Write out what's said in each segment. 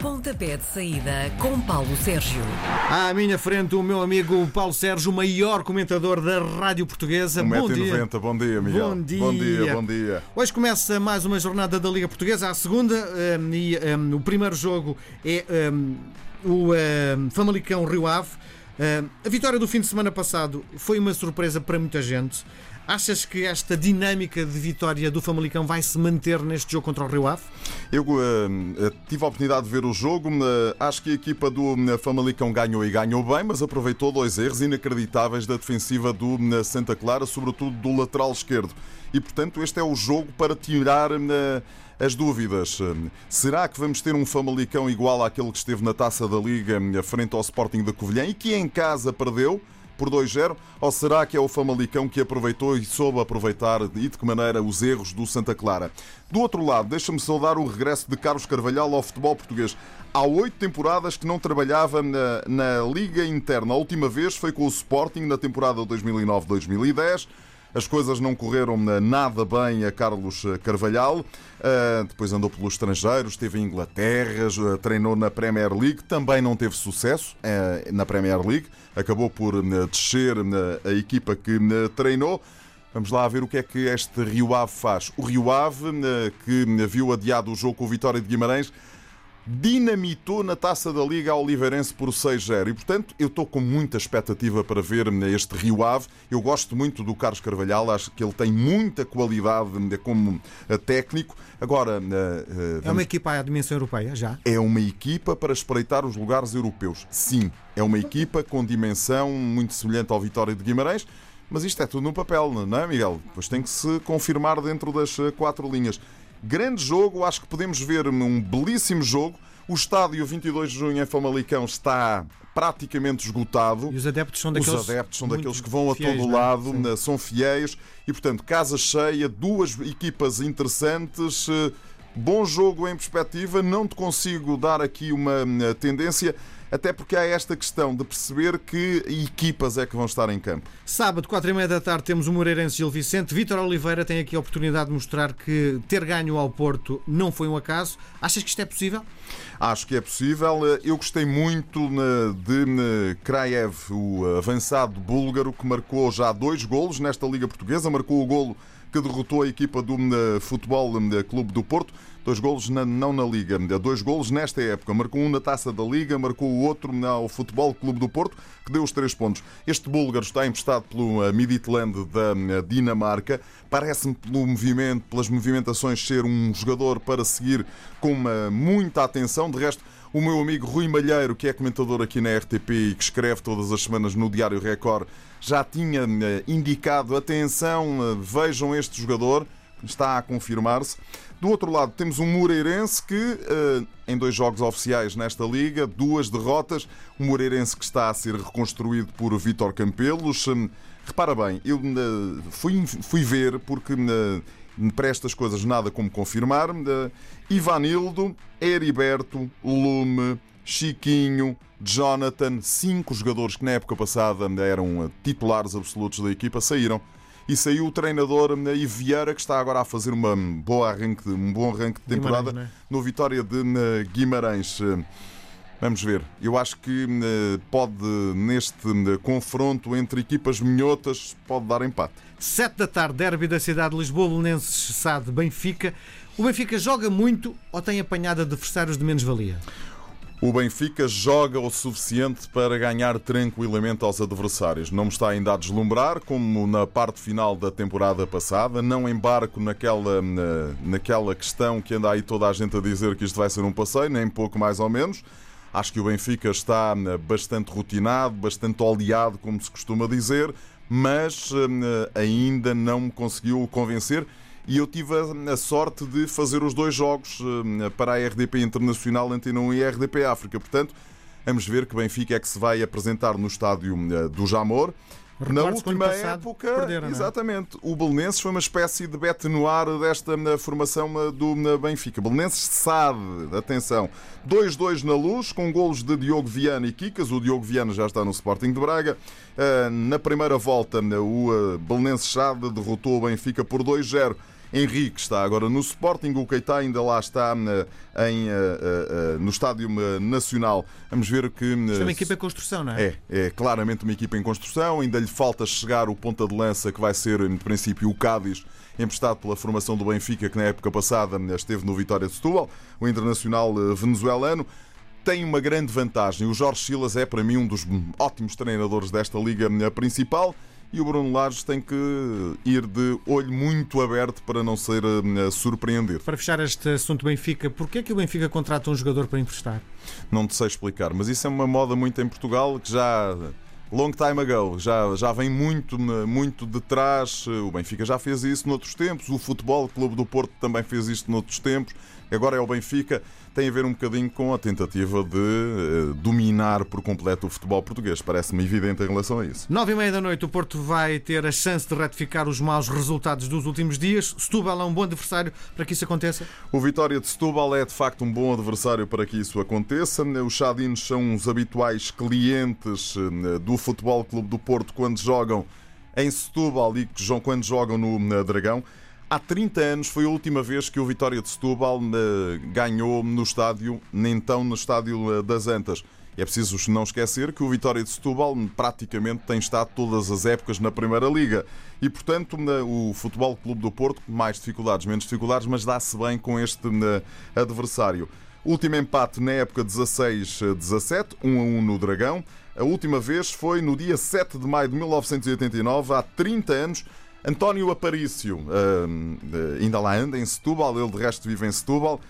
Pontapé de saída com Paulo Sérgio. À minha frente, o meu amigo Paulo Sérgio, o maior comentador da Rádio Portuguesa. Bom dia. 1,90m. Bom dia, Miguel. Bom dia. Bom dia, bom dia. Hoje começa mais uma jornada da Liga Portuguesa, a segunda, um, e um, o primeiro jogo é um, o um, Famalicão Rio Ave. Um, a vitória do fim de semana passado foi uma surpresa para muita gente. Achas que esta dinâmica de vitória do Famalicão vai se manter neste jogo contra o Rio Ave? Eu uh, tive a oportunidade de ver o jogo. Uh, acho que a equipa do Famalicão ganhou e ganhou bem, mas aproveitou dois erros inacreditáveis da defensiva do Santa Clara, sobretudo do lateral esquerdo. E, portanto, este é o jogo para tirar as dúvidas. Será que vamos ter um Famalicão igual àquele que esteve na taça da Liga frente ao Sporting da Covilhã e que em casa perdeu? Por 2-0? Ou será que é o Famalicão que aproveitou e soube aproveitar e de que maneira os erros do Santa Clara? Do outro lado, deixa-me saudar o regresso de Carlos Carvalhal ao futebol português. Há oito temporadas que não trabalhava na, na Liga Interna. A última vez foi com o Sporting na temporada 2009-2010. As coisas não correram nada bem a Carlos Carvalhal. Uh, depois andou pelo estrangeiro, esteve em Inglaterra, treinou na Premier League, também não teve sucesso na Premier League. Acabou por descer a equipa que treinou. Vamos lá ver o que é que este Rio Ave faz. O Rio Ave, que viu adiado o jogo com o Vitória de Guimarães, dinamitou na taça da Liga a Oliveirense por 6-0 e, portanto, eu estou com muita expectativa para ver este Rio Ave. Eu gosto muito do Carlos Carvalhal, acho que ele tem muita qualidade como eh, técnico. Agora, eh, eh, é uma equipa à dimensão europeia já? É uma equipa para espreitar os lugares europeus. Sim, é uma equipa com dimensão muito semelhante ao Vitória de Guimarães. Mas isto é tudo no papel, não é, Miguel? Depois tem que se confirmar dentro das quatro linhas. Grande jogo, acho que podemos ver um belíssimo jogo. O estádio 22 de junho em Famalicão está praticamente esgotado. E os adeptos são daqueles, os adeptos são daqueles que vão a fiéis, todo é? lado, né? são fiéis e, portanto, casa cheia, duas equipas interessantes. Eh, bom jogo em perspectiva, não te consigo dar aqui uma eh, tendência até porque há esta questão de perceber que equipas é que vão estar em campo. Sábado, quatro e meia da tarde, temos o Moreirense Gil Vicente. Vítor Oliveira tem aqui a oportunidade de mostrar que ter ganho ao Porto não foi um acaso. Achas que isto é possível? Acho que é possível. Eu gostei muito de Kraev, o avançado búlgaro, que marcou já dois golos nesta Liga Portuguesa. Marcou o golo que derrotou a equipa do Futebol Clube do Porto. Dois golos na, não na Liga, dois golos nesta época. Marcou um na taça da Liga, marcou o outro ao Futebol Clube do Porto, que deu os três pontos. Este búlgaro está emprestado pelo eh, Midtjylland da eh, Dinamarca. Parece-me, pelo movimento, pelas movimentações, ser um jogador para seguir com muita atenção. De resto, o meu amigo Rui Malheiro, que é comentador aqui na RTP e que escreve todas as semanas no Diário Record, já tinha eh, indicado: atenção, vejam este jogador, está a confirmar-se. Do outro lado, temos um Moreirense que, eh, em dois jogos oficiais nesta liga, duas derrotas. Um Moreirense que está a ser reconstruído por Vítor Campelos. Hum, repara bem, eu eh, fui, fui ver, porque eh, para estas coisas nada como confirmar. Ivanildo, Heriberto, Lume, Chiquinho, Jonathan, cinco jogadores que na época passada eram titulares absolutos da equipa, saíram e saiu o treinador eh, Vieira, que está agora a fazer uma boa arranque, um bom arranque de temporada é? no Vitória de eh, Guimarães. Eh, vamos ver. Eu acho que pode, neste confronto entre equipas minhotas, pode dar empate. Sete da tarde, derby da cidade de Lisboa, Belenenses Sade, Benfica. O Benfica joga muito ou tem apanhado adversários de menos valia? O Benfica joga o suficiente para ganhar tranquilamente aos adversários. Não me está ainda a deslumbrar, como na parte final da temporada passada. Não embarco naquela, naquela questão que anda aí toda a gente a dizer que isto vai ser um passeio, nem pouco mais ou menos. Acho que o Benfica está bastante rotinado, bastante oleado, como se costuma dizer, mas eh, ainda não me conseguiu convencer e eu tive a, sorte de fazer os dois jogos eh, para a RDP Internacional Antena 1 e a RDP África. Portanto, vamos ver que Benfica é que se vai apresentar no estádio eh, do Jamor. Na última época, perderam, é? exatamente, o Belenenses foi uma espécie de bete no ar desta eh, formação do Benfica. Belenenses sabe, atenção, 2-2 na luz, com golos de Diogo Viana e Kikas. O Diogo Viana já está no Sporting de Braga. Na primeira volta, o Belenenses Chade derrotou o Benfica por 2-0 Henrique está agora no Sporting, o Keita ainda lá está em, no Estádio Nacional. Vamos ver que. Isto é uma equipa em construção, não é? É, é claramente uma equipa em construção. Ainda lhe falta chegar o ponta de lança, que vai ser, em princípio, o Cádiz emprestado pela formação do Benfica, que na época passada esteve no Vitória de Setúbal, o internacional venezuelano tem uma grande vantagem. O Jorge Silas é, para mim, um dos ótimos treinadores desta liga principal e o Bruno Lages tem que ir de olho muito aberto para não ser uh, surpreendido. Para fechar este assunto Benfica, porquê é que o Benfica contrata um jogador para emprestar? Não te sei explicar, mas isso é uma moda muito em Portugal que já long time ago, já, já vem muito, muito de trás. O Benfica já fez isso noutros tempos, o Futebol Clube do Porto também fez isto noutros tempos agora é o Benfica, tem a ver um bocadinho com a tentativa de uh, dominar por completo o futebol português. Parece-me evidente em relação a isso. Nove e meia da noite, o Porto vai ter a chance de retificar os maus resultados dos últimos dias. Setúbal é um bom adversário para que isso aconteça? O Vitória de Setúbal é de facto um bom adversário para que isso aconteça. Os Chadinos são os habituais clientes eh, do Futebol Clube do Porto quando jogam em Setúbal e quando jogam no Dragão. Há 30 anos foi a última vez que o Vitória de Setúbal eh, ganhou no estádio, nem então no estádio eh, das Antas. É preciso não esquecer que o Vitória de Setúbal praticamente tem estado todas as épocas na Primeira Liga. E, portanto, o Futebol Clube do Porto, mais dificuldades, menos dificuldades, mas dá-se bem com este adversário. Último empate na época 16-17, 1 a 1 no Dragão. A última vez foi no dia 7 de maio de 1989, há 30 anos, António Aparício uh, ainda lá anda em Setúbal, ele de resto vive em Setúbal,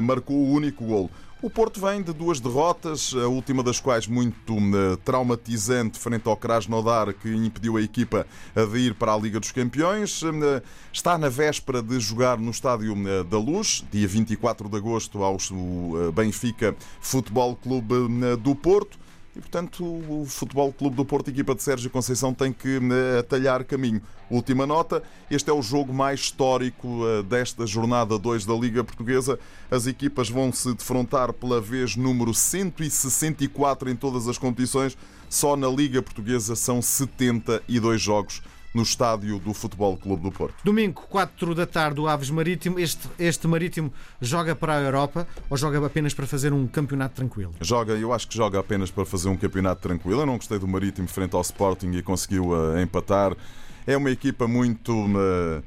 marcou o único golo. O Porto vem de duas derrotas, a última das quais muito uh, traumatizante frente ao Krasnodar, que impediu a equipa de ir para a Liga dos Campeões. Está na véspera de jogar no Estádio da Luz, dia 24 de agosto, ao Benfica Futebol Clube do Porto. E, portanto, o Futebol Clube do Porto, equipa de Sérgio Conceição, tem que né, atalhar caminho. Última nota: este é o jogo mais histórico eh, desta jornada 2 da Liga Portuguesa. As equipas vão se defrontar pela vez número 164 em todas as competições. Só na Liga Portuguesa são 72 jogos no estádio do Futebol Clube do Porto. Domingo, 4 da tarde, o Aves Marítimo. Este, este Marítimo joga para a Europa ou joga apenas para fazer um campeonato tranquilo? Joga, eu acho que joga apenas para fazer um campeonato tranquilo. Eu não gostei do Marítimo frente ao Sporting e conseguiu uh, empatar. É uma equipa muito. Uh,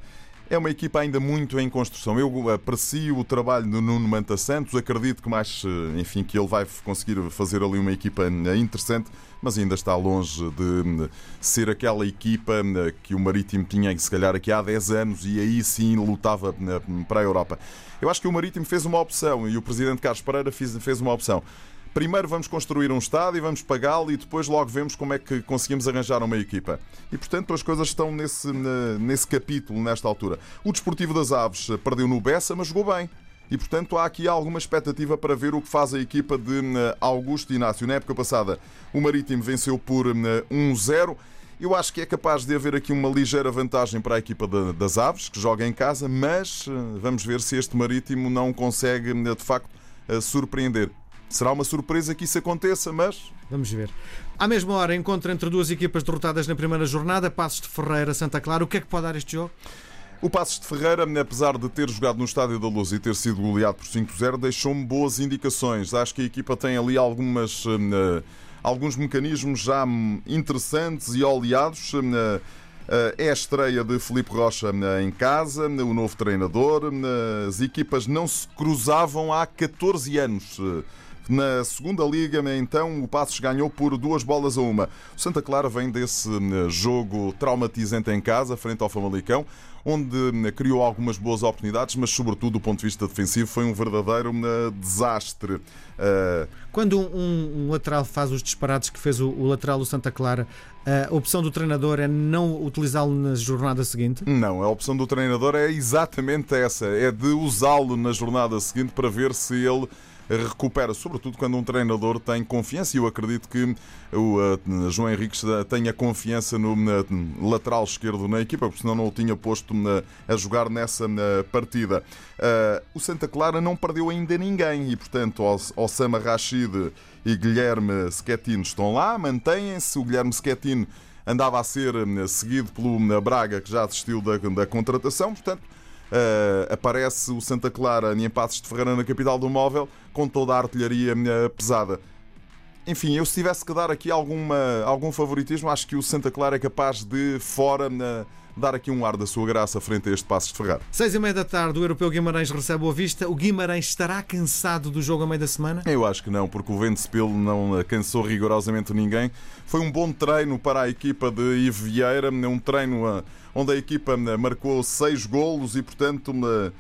é uma equipa ainda muito em construção. Eu aprecio o trabalho do Nuno Manta Santos, acredito que mais, uh, enfim, que ele vai conseguir fazer ali uma equipa interessante mas ainda está longe de ser aquela equipa eh, que o Marítimo tinha, se calhar, aqui há 10 anos e aí sim lutava eh, para a Europa. Eu acho que o Marítimo fez uma opção e o presidente Carlos Pereira fez uma opção. Primeiro vamos construir um estádio e vamos pagá-lo e depois logo vemos como é que conseguimos arranjar uma equipa. E portanto as coisas estão nesse, nesse capítulo, nesta altura. O Desportivo das Aves eh, perdeu no Bessa, mas jogou bem e, portanto, há aqui alguma expectativa para ver o que faz a equipa de eh, Augusto Inácio. Na época passada, o Marítimo venceu por 1-0. Eh, Eu acho que é capaz de haver aqui uma ligeira vantagem para a equipa das Aves, que joga em casa, mas eh, vamos ver se este Marítimo não consegue, de facto, surpreender. Será uma surpresa que isso aconteça, mas. Vamos ver. À mesma hora, encontro entre duas equipas derrotadas na primeira jornada, Passos de Ferreira, Santa Clara. O que é que pode dar este jogo? O Passos de Ferreira, apesar de ter jogado no Estádio da Luz e ter sido goleado por 5-0, deixou-me boas indicações. Acho que a equipa tem ali algumas, uh, alguns mecanismos já interessantes e oleados. Uh, é a estreia de Felipe Rocha em casa, o novo treinador. As equipas não se cruzavam há 14 anos. Na segunda liga, então, o Passos ganhou por duas bolas a uma. O Santa Clara vem desse jogo traumatizante em casa, frente ao Famalicão onde hum, criou algumas boas oportunidades, mas, sobretudo, do ponto de vista defensivo, foi um verdadeiro hum, desastre. Ah, Quando um, um, lateral faz os disparates que fez o, o lateral do Santa Clara, a opção do treinador é não utilizá-lo na jornada seguinte? Não, a opção do treinador é exatamente essa: é de usá-lo na jornada seguinte para ver se ele recupera, sobretudo quando um treinador tem confiança. E eu acredito que o uh, João Henrique tenha confiança no lateral esquerdo na equipa, porque senão não o tinha posto a jogar nessa partida. o Santa Clara não perdeu ainda ninguém e, portanto, Osama Rachid e Guilherme Schettino estão lá, mantêm-se. O Guilherme Schettino andava a ser seguido pelo Braga, que já desistiu da, da contratação, portanto uh, aparece o Santa Clara em Passos de Ferreira na capital do móvel com toda a artilharia uh, pesada. Enfim, eu se tivesse que dar aqui alguma, algum favoritismo, acho que o Santa Clara é capaz de, fora, na, dar aqui um ar da sua graça frente a este Passos de Ferreira. Seis e meia da tarde, o Europeu Guimarães recebe o Vista. O Guimarães estará cansado do jogo a meio da semana? Eu acho que não, porque o Ventspil não cansou rigorosamente ninguém. Foi um bom treino para a equipa de Ivo Vieira, um treino uh, onde a equipa uh, marcou seis golos e, portanto, uh,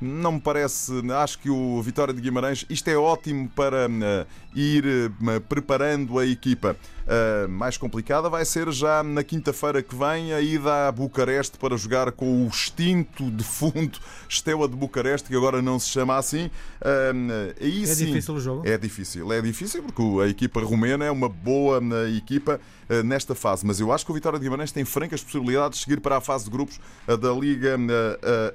não me parece. Acho que o Vitória de Guimarães, isto é ótimo para uh, ir uh, preparando a equipa. Uh, mais complicada vai ser já na quinta-feira que vem a ida a Bucareste para jogar com o extinto defunto Estela de Bucareste, que agora não se chama assim. aí, é sim, difícil o jogo? É difícil, é difícil porque a equipa romena é uma boa equipa nesta fase, mas eu acho que o Vitória de Guimarães tem francas possibilidades de seguir para a fase de grupos da Liga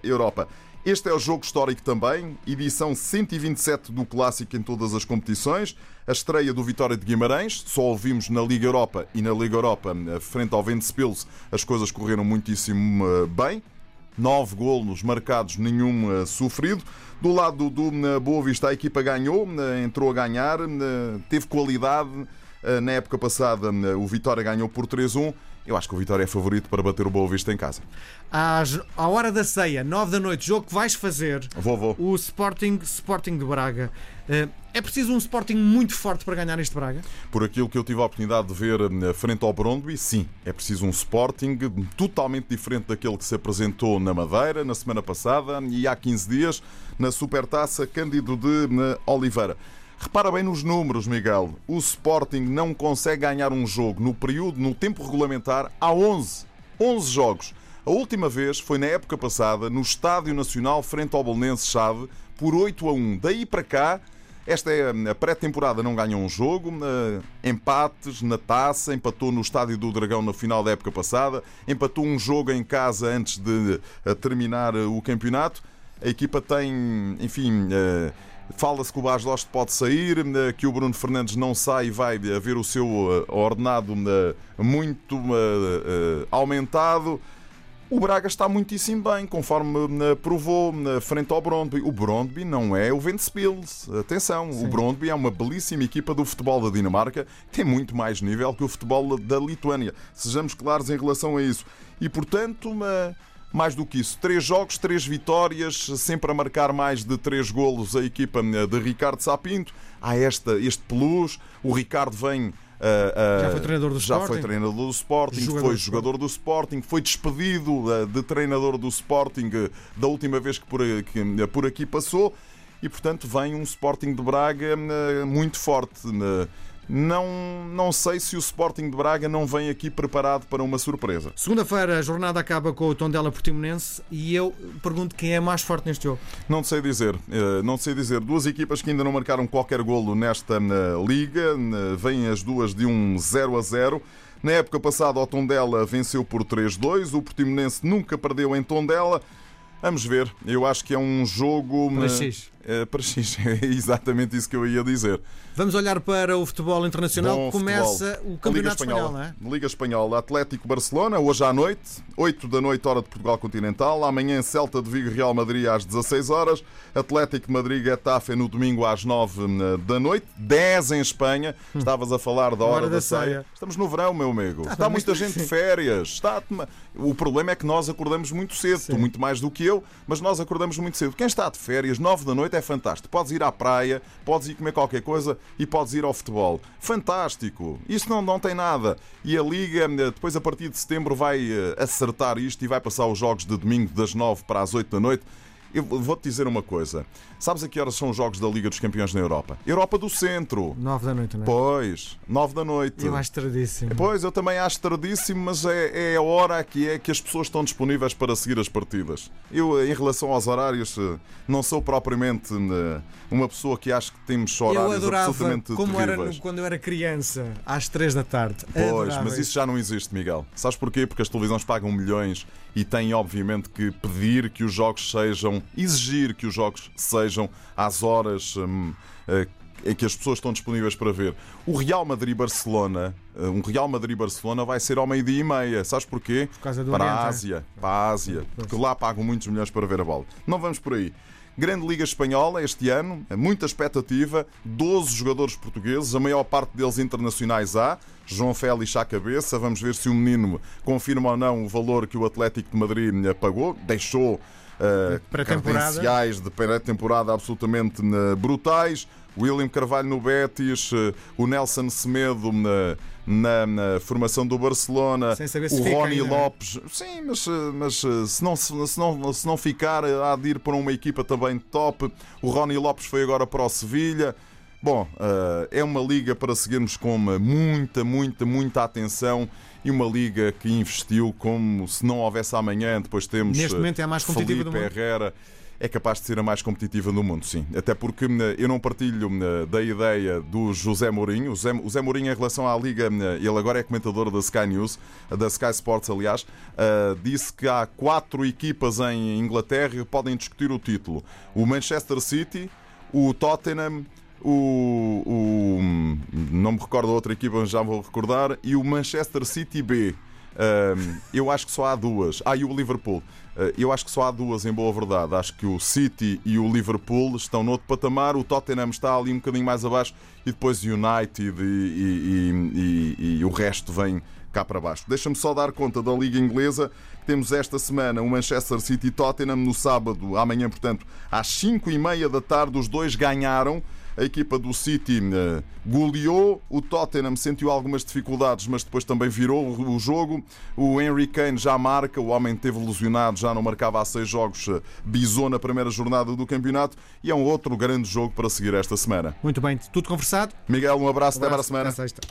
Europa. Este é o jogo histórico também, edição 127 do Clássico em todas as competições. A estreia do Vitória de Guimarães, só ouvimos na Liga Europa e na Liga Europa, eh, frente ao Ventspils, as coisas correram muitíssimo eh, bem. Nove golos marcados, nenhum eh, sofrido. Do lado do Boa Vista, a equipa ganhou, entrou a ganhar, teve qualidade. Na época passada, o Vitória ganhou por 3-1 eu acho que o Vitória é favorito para bater o Boa Vista em casa. Às, à hora da ceia, 9 da noite, jogo que vais fazer. Vou, vou. O Sporting, Sporting de Braga. Eh, é preciso um Sporting muito forte para ganhar este Braga? Por aquilo que eu tive a oportunidade de ver eh, frente ao Brondby, sim. É preciso um Sporting totalmente diferente daquele que se apresentou na Madeira na semana passada e há 15 dias na Supertaça Cândido de eh, Oliveira. Repara bem nos números, Miguel. O Sporting não consegue ganhar um jogo no período, no tempo regulamentar, há 11. 11 jogos. A última vez foi na época passada, no Estádio Nacional, frente ao Bolonense Chave, por 8 a 1. Daí para cá, esta é a pré-temporada, não ganhou um jogo, empates na taça, empatou no Estádio do Dragão na final da época passada, empatou um jogo em casa antes de eh, terminar o campeonato. A equipa tem, enfim eh, Fala-se que o Bas Lost pode sair, eh, que o Bruno Fernandes não sai e vai haver o seu eh, ordenado eh, muito aumentado. O Braga está muitíssimo bem, conforme provou frente ao Brondby. O Brondby não é o Ventspils. Atenção, Sim. o Brondby é uma belíssima equipa do futebol da Dinamarca, tem muito mais nível que o futebol da Lituânia. Sejamos claros em relação a isso. E, portanto, uma mais do que isso, três jogos, três vitórias, sempre a marcar mais de três golos a equipa eh, de Ricardo Sapinto. Há esta, este plus. O Ricardo vem uh, uh, já foi treinador do já Sporting, foi treinador do Sporting jogador foi jogador do Sporting, foi despedido uh, de treinador do Sporting da última vez que por, que por aqui passou e, portanto, vem um Sporting de Braga muito forte. Não, não sei se o Sporting de Braga não vem aqui preparado para uma surpresa. Segunda-feira a jornada acaba com o Tondela Portimonense e eu pergunto quem é mais forte neste jogo. Não sei dizer, eh, não sei dizer. Duas equipas que ainda não marcaram qualquer golo nesta eh, liga, eh, vêm as duas de um 0 a 0. Na época passada, o Tondela venceu por 3-2, o Portimonense nunca perdeu em Tondela. Vamos ver, eu acho que é um jogo. 3x. É, para X. É exatamente isso que eu ia dizer. Vamos olhar para o futebol internacional. Bom Começa futebol. o Campeonato Espanhol, não é? Liga Espanhola, Atlético Barcelona, hoje à noite, 8 da noite, hora de Portugal Continental. Amanhã, Celta de Vigo, Real Madrid às 16 horas. Atlético Madrid, Getafe no domingo às 9 eh, da noite. 10 em Espanha. Hum. Estavas a falar da hora, hora da, da ceia. ceia. Estamos no verão, meu amigo. Ah, está muita gente de assim. férias. Está... O problema é que nós acordamos muito cedo, Sim. muito mais do que eu, mas nós acordamos muito cedo. Quem está de férias, 9 da noite, é fantástico. Podes ir à praia, podes ir comer qualquer coisa e podes ir ao futebol. Fantástico! Isto não, não tem nada. E a Liga, eh, depois a partir de setembro, vai eh, acertar isto e vai passar os jogos de domingo das 9 para as 8 da noite. Eu vou-te dizer uma coisa. Sabes a que horas são os jogos da Liga dos Campeões na Europa? Europa do Centro. Nove da noite, não é? Pois, nove da noite. Eu acho tardíssimo. Pois, eu também acho tardíssimo, mas é, é a hora que é que as pessoas estão disponíveis para seguir as partidas. Eu, em relação aos horários, eh, não sou propriamente eh, uma pessoa que acha que temos horários eu adorava, absolutamente como terríveis. era no, quando eu era criança, às três da tarde. Pois, adorava mas isso já não existe, Miguel. Sabes porquê? Porque as televisões pagam milhões e têm, obviamente, que pedir que os jogos sejam, exigir que os jogos sejam às horas hum, eh, em que as pessoas estão disponíveis para ver. O Real Madrid-Barcelona, eh, um Real Madrid-Barcelona vai ser ao meio-dia e meia. Sabes porquê? Por para Oriente, a é? Ásia. Para a Ásia. Porque lá pagam muitos milhões para ver a bola. Não vamos por aí. Grande Liga Espanhola este ano, muita expectativa, 12 jogadores portugueses, a maior parte deles internacionais há. João Félix à cabeça, vamos ver se o menino confirma ou não o valor que o Atlético de Madrid pagou. Deixou. Credenciais de pré-temporada absolutamente uh, brutais. William Carvalho no Betis, uh, o Nelson Semedo na, na, na formação do Barcelona, o Rony ainda? Lopes. Sim, mas, mas se, não, se, não, se não ficar, há de ir para uma equipa também top. O Rony Lopes foi agora para o Sevilha. Bom, é uma liga para seguirmos com muita, muita, muita atenção e uma liga que investiu como se não houvesse amanhã. Depois temos Neste momento é a mais competitiva do Felipe mundo. Herrera. É capaz de ser a mais competitiva do mundo, sim. Até porque uh, eu não partilho uh, da ideia do José Mourinho. O José, o Mourinho, em relação à Liga, ele agora é comentador da Sky News, da Sky Sports, aliás, uh, disse que há quatro equipas em Inglaterra que podem discutir o título: o Manchester City, o Tottenham, o, o- não me recordo a outra equipa, mas já vou recordar, e o Manchester City B. Um, eu acho que só há duas. Ah, e o Liverpool. Uh, eu acho que só há duas, em boa verdade. Acho que o City e o Liverpool estão noutro patamar. O Tottenham está ali um bocadinho mais abaixo. E depois o United e, e- e- e- e o resto vem cá para baixo. Deixa-me só dar conta da Liga Inglesa. Temos esta semana o Manchester City e Tottenham no sábado, amanhã, portanto, às 5 e meia da tarde. Os dois ganharam. A equipa do City eh, goleou, o Tottenham sentiu algumas dificuldades, mas depois também virou o jogo. O Henry Kane já marca, o homem teve lesionado, já não marcava há seis jogos, eh, bisou na primeira jornada do campeonato e é um outro grande jogo para seguir esta semana. Muito bem, tudo conversado. Miguel, um abraço, até para a semana. Até sexta.